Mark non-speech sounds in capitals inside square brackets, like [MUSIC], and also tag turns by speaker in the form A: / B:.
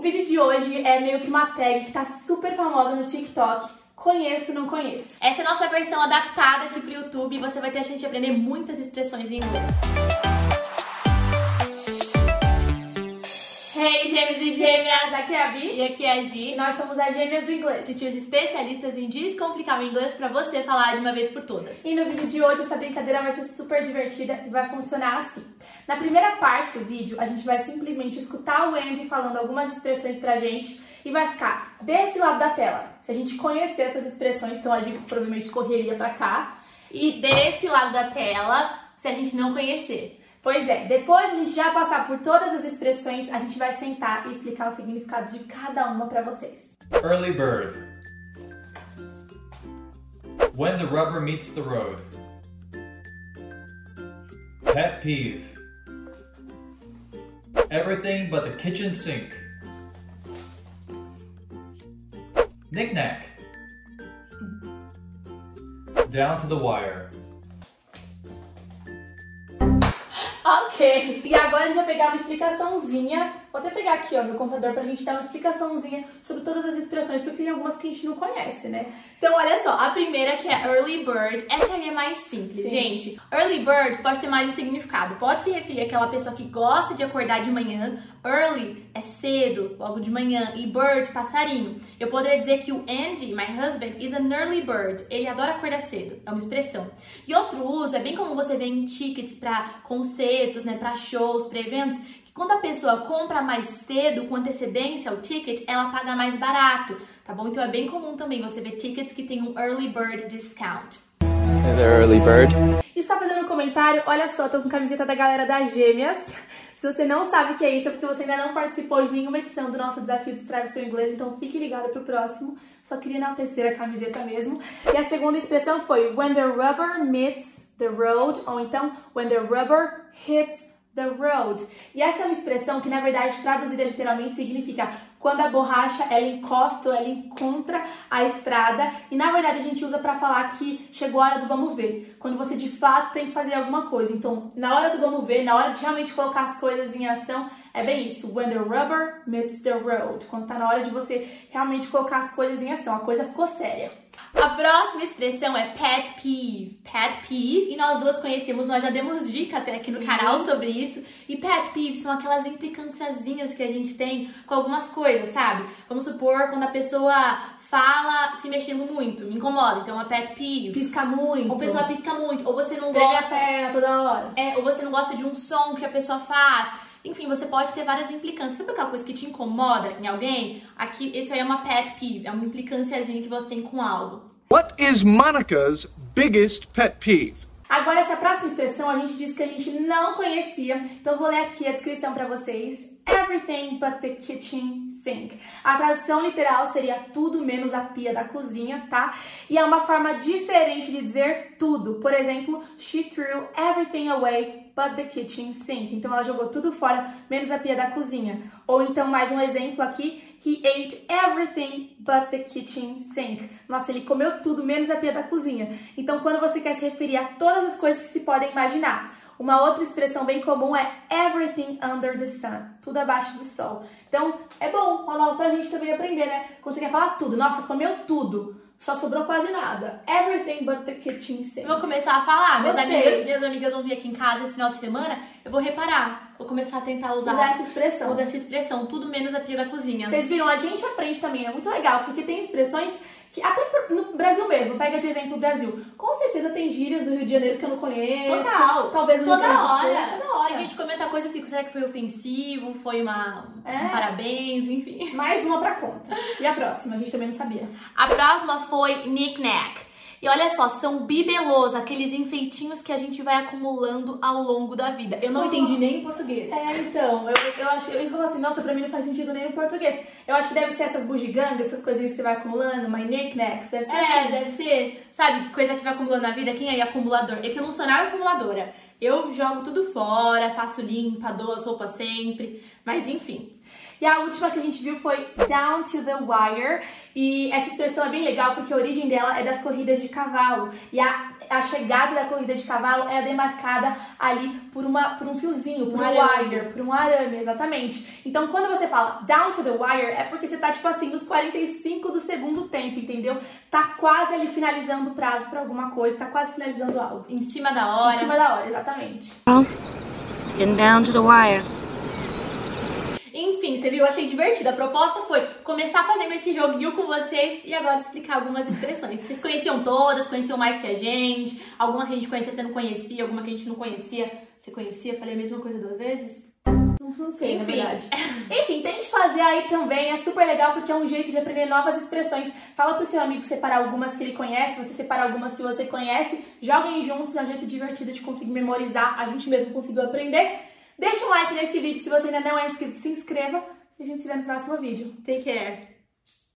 A: O vídeo de hoje é meio que uma tag que tá super famosa no TikTok. Conheço, não conheço.
B: Essa é a nossa versão adaptada aqui pro YouTube e você vai ter a chance de aprender muitas expressões em inglês. Gêmeas!
A: Aqui é a Bi
B: E aqui é a
A: e
B: Gi,
A: nós somos as gêmeas do inglês.
B: tios especialistas em descomplicar o inglês pra você falar de uma vez por todas.
A: E no vídeo de hoje essa brincadeira vai ser super divertida e vai funcionar assim. Na primeira parte do vídeo, a gente vai simplesmente escutar o Andy falando algumas expressões pra gente e vai ficar desse lado da tela. Se a gente conhecer essas expressões, então a gente provavelmente correria pra cá.
B: E desse lado da tela, se a gente não conhecer.
A: Pois é, depois a gente já passar por todas as expressões, a gente vai sentar e explicar o significado de cada uma pra vocês.
C: Early bird. When the rubber meets the road. Pet peeve. Everything but the kitchen sink. Knick-knack. Down to the wire.
A: Ok, e agora a gente vai pegar uma explicaçãozinha. Vou até pegar aqui, ó, meu computador pra gente dar uma explicaçãozinha sobre todas as expressões, porque tem algumas que a gente não conhece, né?
B: Então, olha só, a primeira que é early bird, essa aí é mais simples,
A: Sim.
B: gente. Early bird pode ter mais de significado. Pode se referir àquela pessoa que gosta de acordar de manhã. Early é cedo, logo de manhã. E bird, passarinho. Eu poderia dizer que o Andy, my husband, is an early bird. Ele adora acordar cedo. É uma expressão. E outro uso, é bem comum você ver em tickets para concertos, né, para shows, para eventos, quando a pessoa compra mais cedo, com antecedência, o ticket, ela paga mais barato, tá bom? Então é bem comum também você ver tickets que tem um early bird discount.
D: There, early bird.
A: E só fazendo um comentário, olha só, tô com camiseta da galera das gêmeas. Se você não sabe o que é isso, é porque você ainda não participou de nenhuma edição do nosso desafio Destrave Seu Inglês, então fique ligado pro próximo. Só queria enaltecer a camiseta mesmo. E a segunda expressão foi When the rubber meets the road, ou então When the rubber hits the road. E essa é uma expressão que, na verdade, traduzida literalmente significa quando a borracha ela encosta ou ela encontra a estrada. E na verdade a gente usa para falar que chegou a hora do vamos ver. Quando você de fato tem que fazer alguma coisa. Então, na hora do vamos ver, na hora de realmente colocar as coisas em ação, é bem isso. When the rubber meets the road. Quando tá na hora de você realmente colocar as coisas em ação. A coisa ficou séria.
B: A próxima expressão é pet peeve. Pet peeve, e nós duas conhecemos, nós já demos dica até aqui no
A: Sim.
B: canal sobre isso. E pet peeve são aquelas implicânciazinhas que a gente tem com algumas coisas, sabe? Vamos supor quando a pessoa fala se mexendo muito, me incomoda, então é uma pet peeve.
A: Pisca muito.
B: Ou a pessoa pisca muito, ou você não
A: treme a
B: gosta,
A: perna toda hora.
B: é, ou você não gosta de um som que a pessoa faz. Enfim, você pode ter várias implicâncias. Sabe aquela coisa que te incomoda em alguém? Aqui, isso aí é uma pet peeve, é uma implicânciazinha que você tem com algo.
E: What is Monica's biggest pet peeve?
A: Agora, essa próxima expressão a gente disse que a gente não conhecia, então eu vou ler aqui a descrição para vocês. Everything but the kitchen sink. A tradução literal seria tudo menos a pia da cozinha, tá? E é uma forma diferente de dizer tudo. Por exemplo, she threw everything away but the kitchen sink. Então ela jogou tudo fora, menos a pia da cozinha. Ou então, mais um exemplo aqui, He ate everything but the kitchen sink. Nossa, ele comeu tudo menos a pia da cozinha. Então, quando você quer se referir a todas as coisas que se podem imaginar. Uma outra expressão bem comum é everything under the sun. Tudo abaixo do sol. Então, é bom, logo pra gente também aprender, né? Quando você quer falar tudo. Nossa, comeu tudo. Só sobrou quase nada. Everything but the kitchen sink.
B: Eu vou começar a falar. Minhas amigas, minhas amigas vão vir aqui em casa esse final de semana. Eu vou reparar. Vou começar a tentar usar,
A: Usar essa expressão.
B: usar essa expressão. Tudo menos a pia da cozinha.
A: Vocês viram, a gente aprende também, é muito legal, porque tem expressões que até no Brasil mesmo, pega de exemplo o Brasil. Com certeza tem gírias do Rio de Janeiro que eu não conheço.
B: Total.
A: Talvez no
B: toda
A: Sul,
B: hora.
A: Toda hora.
B: A gente comenta coisa e fica, será que foi ofensivo? Foi uma
A: É.
B: um parabéns, enfim.
A: Mais uma pra conta. E a próxima? A gente também não sabia.
B: A próxima foi knick-knack. E olha só, são bibelôs, aqueles enfeitinhos que a gente vai acumulando ao longo da vida. Eu não
A: Oh.
B: entendi nem em português.
A: É, então, eu, eu acho, eu falar assim, nossa, pra mim não faz sentido nem no português. Eu acho que deve ser essas bugigangas, essas coisinhas que você vai acumulando, my knickknacks, deve ser
B: É,
A: assim.
B: deve ser, sabe, coisa que vai acumulando na vida. Quem é acumulador? É que eu não sou nada acumuladora. Eu jogo tudo fora, faço limpa, dou as roupas sempre, mas enfim.
A: E a última que a gente viu foi down to the wire. E essa expressão é bem legal porque a origem dela é das corridas de cavalo. E a, a chegada da corrida de cavalo é demarcada ali por, uma, por um fiozinho, por um,
B: Um
A: wire, por um arame, exatamente. Então, quando você fala down to the wire, é porque você tá, tipo assim, nos 45 do segundo tempo, entendeu? Tá quase ali finalizando o prazo pra alguma coisa, tá quase finalizando algo.
B: Em cima da
A: Em
B: hora.
A: cima da hora, exatamente.
F: It's getting down to the wire.
B: Enfim, você viu? Eu achei divertido. A proposta foi começar fazendo esse joguinho com vocês e agora explicar algumas expressões. Vocês conheciam todas, conheciam mais que a gente. Alguma que a gente conhecia, você não conhecia. Alguma que a gente não conhecia, você conhecia. Falei a mesma coisa duas vezes?
A: Não, não sei,
B: Enfim.
A: na verdade. [LAUGHS] Enfim, tente fazer aí também, é super legal porque é um jeito de aprender novas expressões. Fala pro seu amigo separar algumas que ele conhece, você separa algumas que você conhece, joguem juntos, é um jeito divertido de conseguir memorizar, a gente mesmo conseguiu aprender. Deixa um like nesse vídeo, se você ainda não é inscrito, se inscreva e a gente se vê no próximo vídeo.
B: Take care.